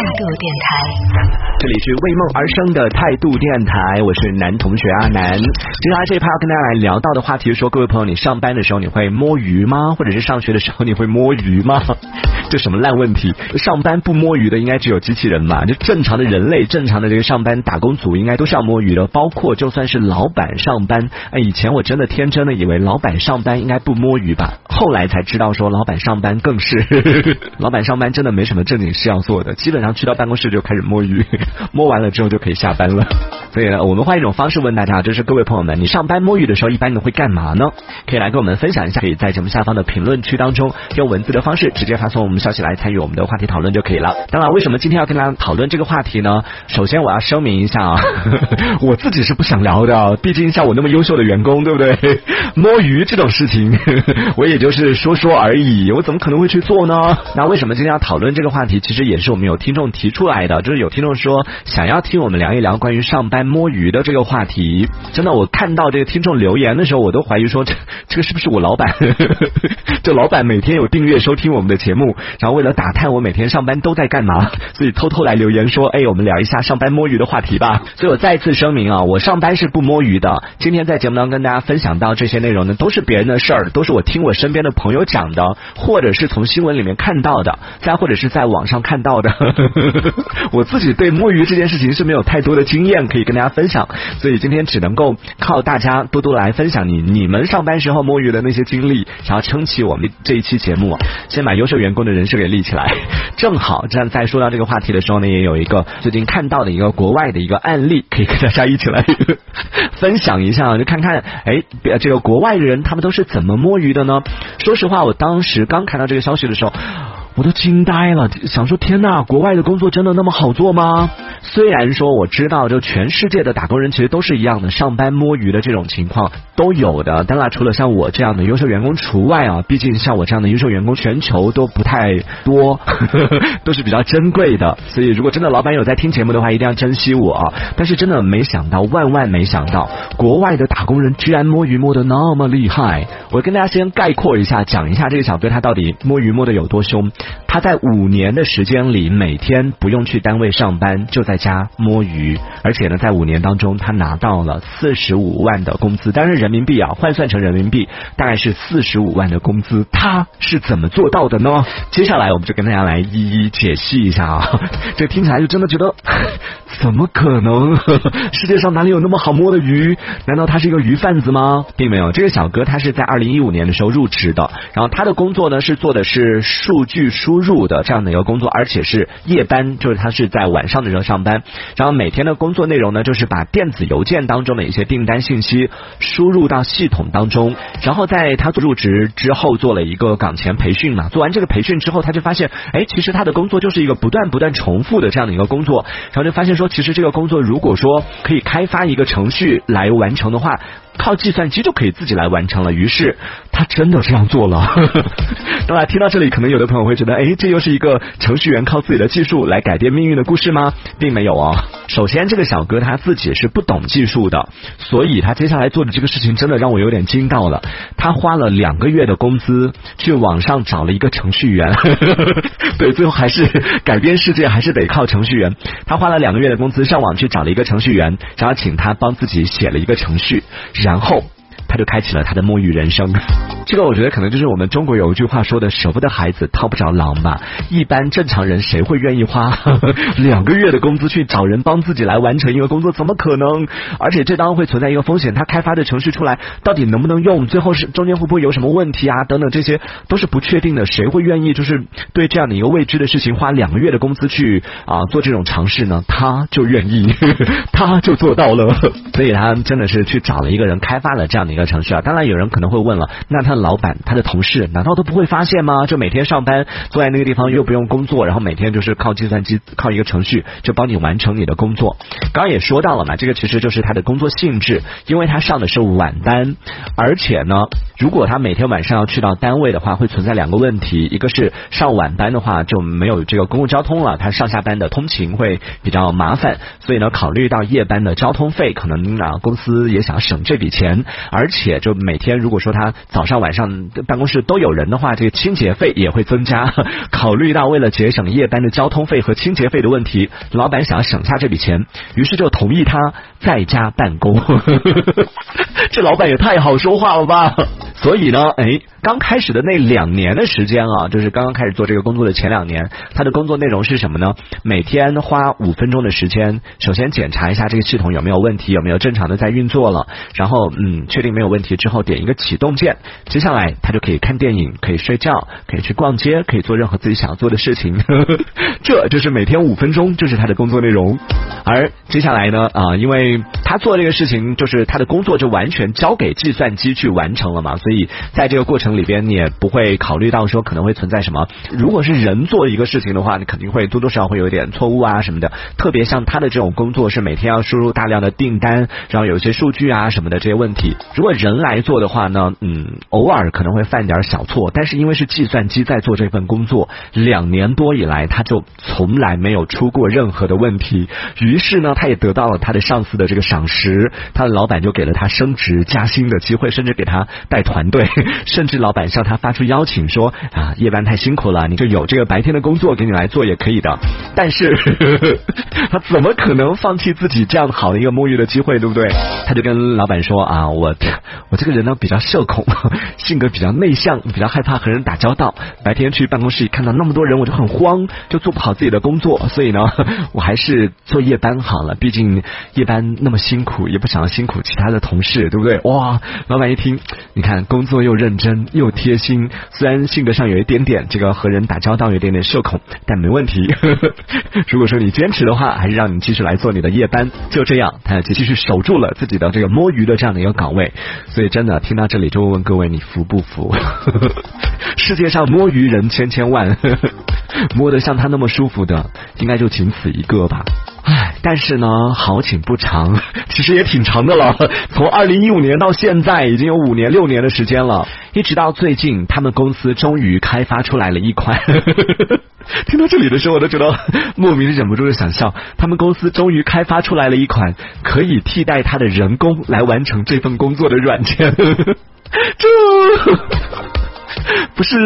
度电台，这里是为梦而生的态度电台，我是男同学阿南。接下来这一趴要跟大家来聊到的话题是，说各位朋友，你上班的时候你会摸鱼吗？或者是上学的时候你会摸鱼吗？这什么烂问题？上班不摸鱼的应该只有机器人嘛？就正常的人类，正常的这个上班打工族应该都是要摸鱼的，包括就算是老板上班。哎，以前我真的天真的以为老板上班应该不摸鱼吧，后来才知道说老板上班更是，老板上班真的没什么正经事要做的，基本上去到办公室就开始摸鱼，摸完了之后就可以下班了。所以呢，我们换一种方式问大家，就是各位朋友们，你上班摸鱼的时候一般都会干嘛呢？可以来跟我们分享一下，可以在节目下方的评论区当中用文字的方式直接发送我们消息来参与我们的话题讨论就可以了。当然，为什么今天要跟大家讨论这个话题呢？首先我要声明一下啊，我自己是不想聊的，毕竟像我那么优秀的员工，对不对？摸鱼这种事情，我也就是说说而已，我怎么可能会去做呢？那为什么今天要讨论这个话题？其实也是我们有听众提出来的，就是有听众说想要听我们聊一聊关于上班摸鱼的这个话题。真的，我看到这个听众留言的时候，我都怀疑说这这个是不是我老板？这老板每天有订阅收听我们的节目，然后为了打探我每天上班都在干嘛，所以偷偷来留言说，哎，我们聊一下上班摸鱼的话题吧。所以我再次声明啊，我上班是不摸鱼的。今天在节目当中跟大家分享到这些内容呢，都是别人的事儿，都是我听我身边的朋友讲的，或者是从新闻里面看到的，再或者是在网上看到的。我自己对摸鱼这件事情是没有太多的经验可以跟大家分享，所以今天只能够靠大家多多来分享你你们上班时候摸鱼的那些经历，想要撑起我们这一期节目，先把优秀员工的人设给立起来。正好这样在说到这个话题的时候呢，也有一个最近看到的一个国外的一个案例，可以跟大家一起来 分享一下，就看看哎，这个国外的人他们都是怎么摸鱼的呢？说实话，我当时刚看到这个消息的时候。我都惊呆了，想说天呐，国外的工作真的那么好做吗？虽然说我知道，就全世界的打工人其实都是一样的，上班摸鱼的这种情况都有的。当然，除了像我这样的优秀员工除外啊，毕竟像我这样的优秀员工，全球都不太多，都是比较珍贵的。所以，如果真的老板有在听节目的话，一定要珍惜我啊！但是，真的没想到，万万没想到，国外的打工人居然摸鱼摸的那么厉害。我跟大家先概括一下，讲一下这个小哥他到底摸鱼摸的有多凶。他在五年的时间里，每天不用去单位上班，就在在家摸鱼，而且呢，在五年当中，他拿到了四十五万的工资，当然人民币啊，换算成人民币大概是四十五万的工资，他是怎么做到的呢？接下来我们就跟大家来一一解析一下啊，这听起来就真的觉得 怎么可能？世界上哪里有那么好摸的鱼？难道他是一个鱼贩子吗？并没有，这个小哥他是在二零一五年的时候入职的，然后他的工作呢是做的是数据。输入的这样的一个工作，而且是夜班，就是他是在晚上的时候上班，然后每天的工作内容呢，就是把电子邮件当中的一些订单信息输入到系统当中，然后在他入职之后做了一个岗前培训嘛，做完这个培训之后，他就发现，哎，其实他的工作就是一个不断不断重复的这样的一个工作，然后就发现说，其实这个工作如果说可以开发一个程序来完成的话。靠计算机就可以自己来完成了，于是他真的这样做了。当然，听到这里，可能有的朋友会觉得，哎，这又是一个程序员靠自己的技术来改变命运的故事吗？并没有啊。首先，这个小哥他自己是不懂技术的，所以他接下来做的这个事情真的让我有点惊到了。他花了两个月的工资去网上找了一个程序员，对，最后还是改变世界还是得靠程序员。他花了两个月的工资上网去找了一个程序员，然后请他帮自己写了一个程序。然然后他就开启了他的摸鱼人生。这个我觉得可能就是我们中国有一句话说的“舍不得孩子套不着狼”吧。一般正常人谁会愿意花 两个月的工资去找人帮自己来完成一个工作？怎么可能？而且这当然会存在一个风险，他开发的程序出来到底能不能用？最后是中间会不会有什么问题啊？等等，这些都是不确定的。谁会愿意就是对这样的一个未知的事情花两个月的工资去啊做这种尝试呢？他就愿意，他就做到了。所以他真的是去找了一个人开发了这样的一个程序啊。当然有人可能会问了，那他的。老板，他的同事难道都不会发现吗？就每天上班坐在那个地方又不用工作，然后每天就是靠计算机靠一个程序就帮你完成你的工作。刚刚也说到了嘛，这个其实就是他的工作性质，因为他上的是晚班，而且呢，如果他每天晚上要去到单位的话，会存在两个问题，一个是上晚班的话就没有这个公共交通了，他上下班的通勤会比较麻烦，所以呢，考虑到夜班的交通费，可能啊公司也想省这笔钱，而且就每天如果说他早上晚上办公室都有人的话，这个清洁费也会增加。考虑到为了节省夜班的交通费和清洁费的问题，老板想要省下这笔钱，于是就同意他在家办公。这老板也太好说话了吧！所以呢，哎。刚开始的那两年的时间啊，就是刚刚开始做这个工作的前两年，他的工作内容是什么呢？每天花五分钟的时间，首先检查一下这个系统有没有问题，有没有正常的在运作了，然后嗯，确定没没有问题之后，点一个启动键，接下来他就可以看电影，可以睡觉，可以去逛街，可以做任何自己想要做的事情。这就是每天五分钟，就是他的工作内容。而接下来呢，啊，因为他做这个事情，就是他的工作就完全交给计算机去完成了嘛，所以在这个过程。里边你也不会考虑到说可能会存在什么，如果是人做一个事情的话，你肯定会多多少少会有点错误啊什么的。特别像他的这种工作是每天要输入大量的订单，然后有一些数据啊什么的这些问题，如果人来做的话呢，嗯，偶尔可能会犯点小错，但是因为是计算机在做这份工作，两年多以来他就从来没有出过任何的问题。于是呢，他也得到了他的上司的这个赏识，他的老板就给了他升职加薪的机会，甚至给他带团队，甚至。老板向他发出邀请说啊，夜班太辛苦了，你就有这个白天的工作给你来做也可以的。但是 他怎么可能放弃自己这样好的一个摸鱼的机会，对不对？他就跟老板说啊，我我这个人呢比较社恐，性格比较内向，比较害怕和人打交道。白天去办公室看到那么多人，我就很慌，就做不好自己的工作。所以呢，我还是做夜班好了。毕竟夜班那么辛苦，也不想辛苦其他的同事，对不对？哇，老板一听，你看工作又认真。又贴心，虽然性格上有一点点这个和人打交道有点点社恐，但没问题。呵呵 如果说你坚持的话，还是让你继续来做你的夜班。就这样，他继续守住了自己的这个摸鱼的这样的一个岗位。所以真的听到这里，就问问各位，你服不服？世界上摸鱼人千千万，摸得像他那么舒服的，应该就仅此一个吧。唉，但是呢，好景不长，其实也挺长的了。从二零一五年到现在，已经有五年六年的时间了。一直到最近，他们公司终于开发出来了一款。听到这里的时候，我都觉得莫名的忍不住的想笑。他们公司终于开发出来了一款可以替代他的人工来完成这份工作的软件。这。不是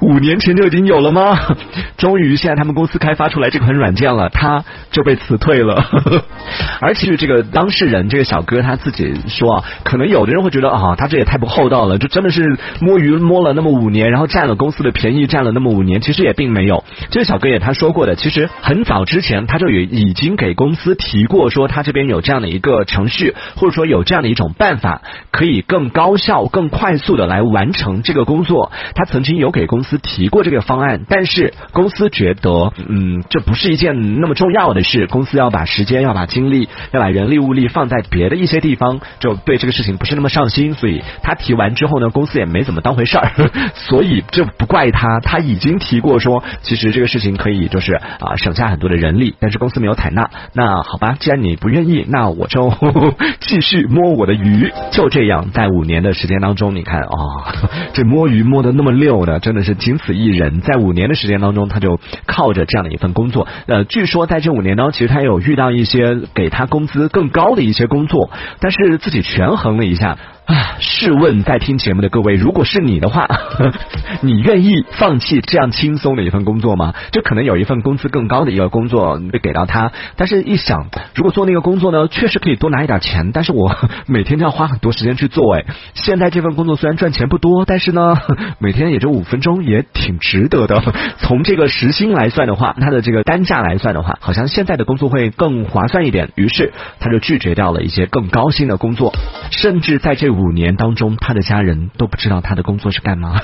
五年前就已经有了吗？终于现在他们公司开发出来这款软件了，他就被辞退了。而且这个当事人这个小哥他自己说啊，可能有的人会觉得啊，他这也太不厚道了，就真的是摸鱼摸了那么五年，然后占了公司的便宜，占了那么五年，其实也并没有。这个小哥也他说过的，其实很早之前他就也已经给公司提过，说他这边有这样的一个程序，或者说有这样的一种办法，可以更高效、更快速的来完成这个工作。他曾经有给公司提过这个方案，但是公司觉得，嗯，这不是一件那么重要的事。公司要把时间、要把精力、要把人力物力放在别的一些地方，就对这个事情不是那么上心。所以他提完之后呢，公司也没怎么当回事儿。所以这不怪他，他已经提过说，其实这个事情可以就是啊省下很多的人力，但是公司没有采纳。那好吧，既然你不愿意，那我就 继续摸我的鱼。就这样，在五年的时间当中，你看啊，这摸鱼摸。过得那么溜的，真的是仅此一人。在五年的时间当中，他就靠着这样的一份工作。呃，据说在这五年当中，其实他有遇到一些给他工资更高的一些工作，但是自己权衡了一下。啊！试问在听节目的各位，如果是你的话，你愿意放弃这样轻松的一份工作吗？就可能有一份工资更高的一个工作被给到他，但是一想，如果做那个工作呢，确实可以多拿一点钱，但是我每天都要花很多时间去做。哎，现在这份工作虽然赚钱不多，但是呢，每天也就五分钟，也挺值得的。从这个时薪来算的话，它的这个单价来算的话，好像现在的工作会更划算一点。于是他就拒绝掉了一些更高薪的工作，甚至在这。五年当中，他的家人都不知道他的工作是干嘛，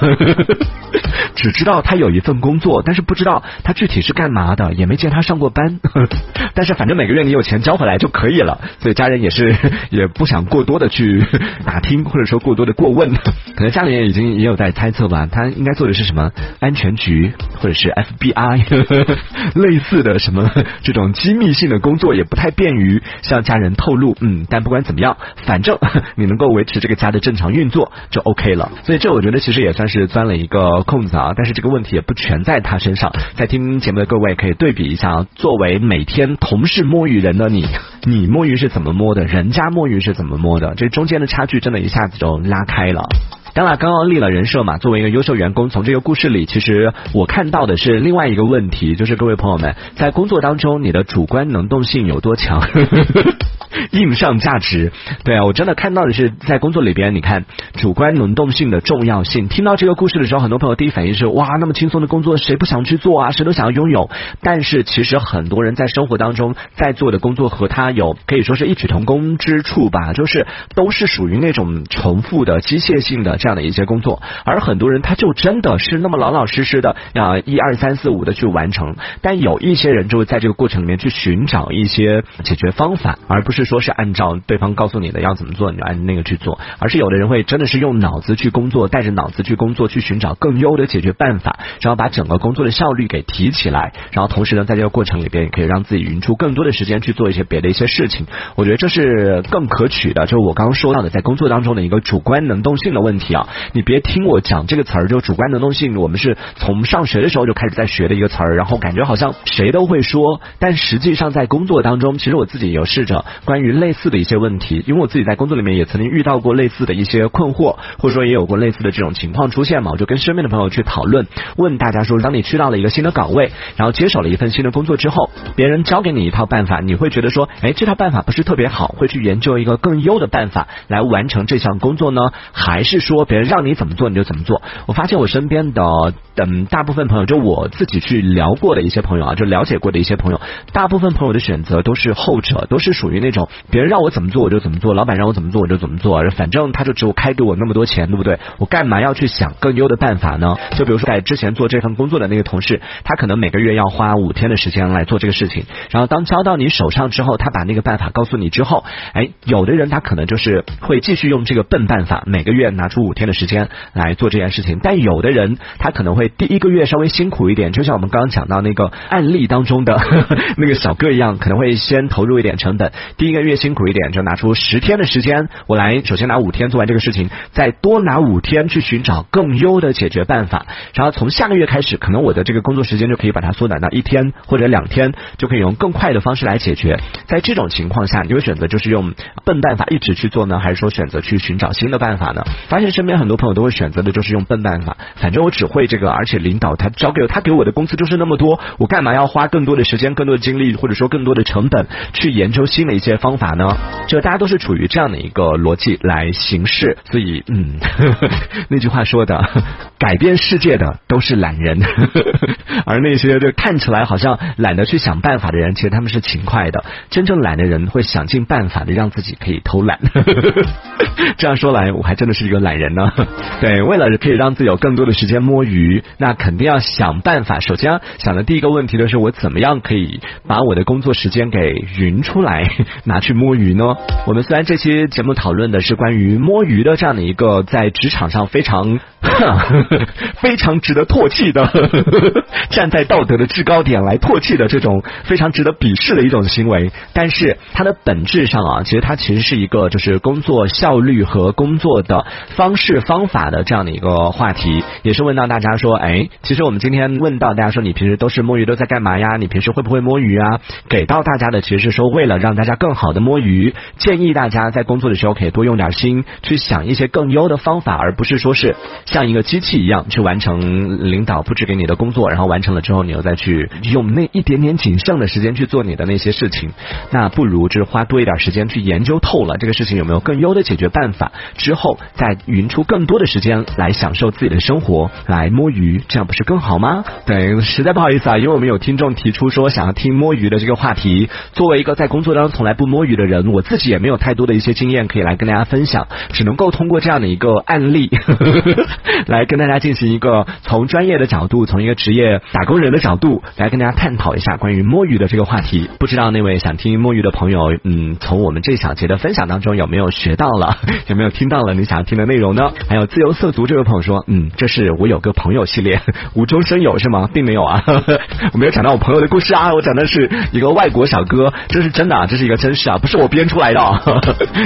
只知道他有一份工作，但是不知道他具体是干嘛的，也没见他上过班。但是反正每个月你有钱交回来就可以了，所以家人也是 也不想过多的去打听，或者说过多的过问。可能家里也已经也有在猜测吧，他应该做的是什么安全局或者是 FBI 类似的什么这种机密性的工作，也不太便于向家人透露。嗯，但不管怎么样，反正你能够维持。这个家的正常运作就 OK 了，所以这我觉得其实也算是钻了一个空子啊。但是这个问题也不全在他身上，在听节目的各位可以对比一下，作为每天同事摸鱼人的你，你摸鱼是怎么摸的，人家摸鱼是怎么摸的，这中间的差距真的一下子就拉开了。当然，刚刚立了人设嘛，作为一个优秀员工，从这个故事里，其实我看到的是另外一个问题，就是各位朋友们在工作当中，你的主观能动性有多强？硬上价值，对啊，我真的看到的是在工作里边，你看主观能动性的重要性。听到这个故事的时候，很多朋友第一反应是哇，那么轻松的工作谁不想去做啊？谁都想要拥有。但是其实很多人在生活当中在做的工作和他有可以说是异曲同工之处吧，就是都是属于那种重复的机械性的这样的一些工作。而很多人他就真的是那么老老实实的啊一二三四五的去完成。但有一些人就会在这个过程里面去寻找一些解决方法，而不是。说是按照对方告诉你的要怎么做，你就按那个去做，而是有的人会真的是用脑子去工作，带着脑子去工作，去寻找更优的解决办法，然后把整个工作的效率给提起来，然后同时呢，在这个过程里边也可以让自己匀出更多的时间去做一些别的一些事情。我觉得这是更可取的，就是我刚刚说到的，在工作当中的一个主观能动性的问题啊。你别听我讲这个词儿，就主观能动性，我们是从上学的时候就开始在学的一个词儿，然后感觉好像谁都会说，但实际上在工作当中，其实我自己有试着。关于类似的一些问题，因为我自己在工作里面也曾经遇到过类似的一些困惑，或者说也有过类似的这种情况出现嘛，我就跟身边的朋友去讨论，问大家说，当你去到了一个新的岗位，然后接手了一份新的工作之后，别人教给你一套办法，你会觉得说，哎，这套办法不是特别好，会去研究一个更优的办法来完成这项工作呢？还是说别人让你怎么做你就怎么做？我发现我身边的嗯大部分朋友，就我自己去聊过的一些朋友啊，就了解过的一些朋友，大部分朋友的选择都是后者，都是属于那种。别人让我怎么做我就怎么做，老板让我怎么做我就怎么做，反正他就只有开给我那么多钱，对不对？我干嘛要去想更优的办法呢？就比如说在之前做这份工作的那个同事，他可能每个月要花五天的时间来做这个事情，然后当交到你手上之后，他把那个办法告诉你之后，哎，有的人他可能就是会继续用这个笨办法，每个月拿出五天的时间来做这件事情，但有的人他可能会第一个月稍微辛苦一点，就像我们刚刚讲到那个案例当中的 那个小哥一样，可能会先投入一点成本，第一个月。辛苦一点，就拿出十天的时间，我来首先拿五天做完这个事情，再多拿五天去寻找更优的解决办法，然后从下个月开始，可能我的这个工作时间就可以把它缩短到一天或者两天，就可以用更快的方式来解决。在这种情况下，你会选择就是用笨办法一直去做呢，还是说选择去寻找新的办法呢？发现身边很多朋友都会选择的就是用笨办法，反正我只会这个，而且领导他交给我，他给我的工资就是那么多，我干嘛要花更多的时间、更多的精力，或者说更多的成本去研究新的一些方法？呢，就大家都是处于这样的一个逻辑来行事，所以嗯，那句话说的，改变世界的都是懒人，而那些就看起来好像懒得去想办法的人，其实他们是勤快的。真正懒的人会想尽办法的让自己可以偷懒。这样说来，我还真的是一个懒人呢。对，为了可以让自己有更多的时间摸鱼，那肯定要想办法。首先想的第一个问题就是，我怎么样可以把我的工作时间给匀出来，拿去。摸鱼呢？我们虽然这期节目讨论的是关于摸鱼的这样的一个在职场上非常 非常值得唾弃的，站在道德的制高点来唾弃的这种非常值得鄙视的一种行为，但是它的本质上啊，其实它其实是一个就是工作效率和工作的方式方法的这样的一个话题，也是问到大家说，哎，其实我们今天问到大家说，你平时都是摸鱼都在干嘛呀？你平时会不会摸鱼啊？给到大家的其实是说，为了让大家更好的。摸鱼，建议大家在工作的时候可以多用点心，去想一些更优的方法，而不是说是像一个机器一样去完成领导布置给你的工作，然后完成了之后，你又再去用那一点点仅剩的时间去做你的那些事情。那不如就是花多一点时间去研究透了这个事情有没有更优的解决办法，之后再匀出更多的时间来享受自己的生活，来摸鱼，这样不是更好吗？对，实在不好意思啊，因为我们有听众提出说想要听摸鱼的这个话题，作为一个在工作当中从来不摸鱼。的人，我自己也没有太多的一些经验可以来跟大家分享，只能够通过这样的一个案例 来跟大家进行一个从专业的角度，从一个职业打工人的角度来跟大家探讨一下关于摸鱼的这个话题。不知道那位想听摸鱼的朋友，嗯，从我们这小节的分享当中有没有学到了，有没有听到了你想要听的内容呢？还有自由色族这位朋友说，嗯，这是我有个朋友系列，无中生有是吗？并没有啊，我没有讲到我朋友的故事啊，我讲的是一个外国小哥，这是真的，啊，这是一个真事啊。不是我编出来的，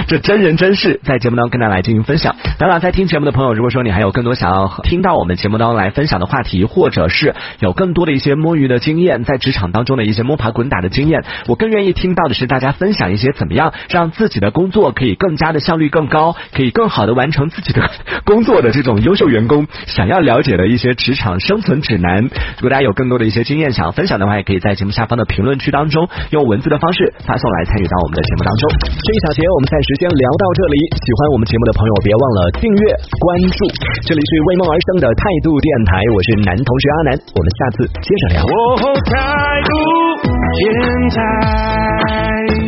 这真人真事，在节目当中跟大家来进行分享。当然，在听节目的朋友，如果说你还有更多。想要听到我们节目当中来分享的话题，或者是有更多的一些摸鱼的经验，在职场当中的一些摸爬滚打的经验，我更愿意听到的是大家分享一些怎么样让自己的工作可以更加的效率更高，可以更好的完成自己的 工作的这种优秀员工想要了解的一些职场生存指南。如果大家有更多的一些经验想要分享的话，也可以在节目下方的评论区当中用文字的方式发送来参与到我们的节目当中。这一小节我们暂时先聊到这里，喜欢我们节目的朋友别忘了订阅关注。这这里是为梦而生的态度电台，我是男同学阿南，我们下次接着聊。态度天才。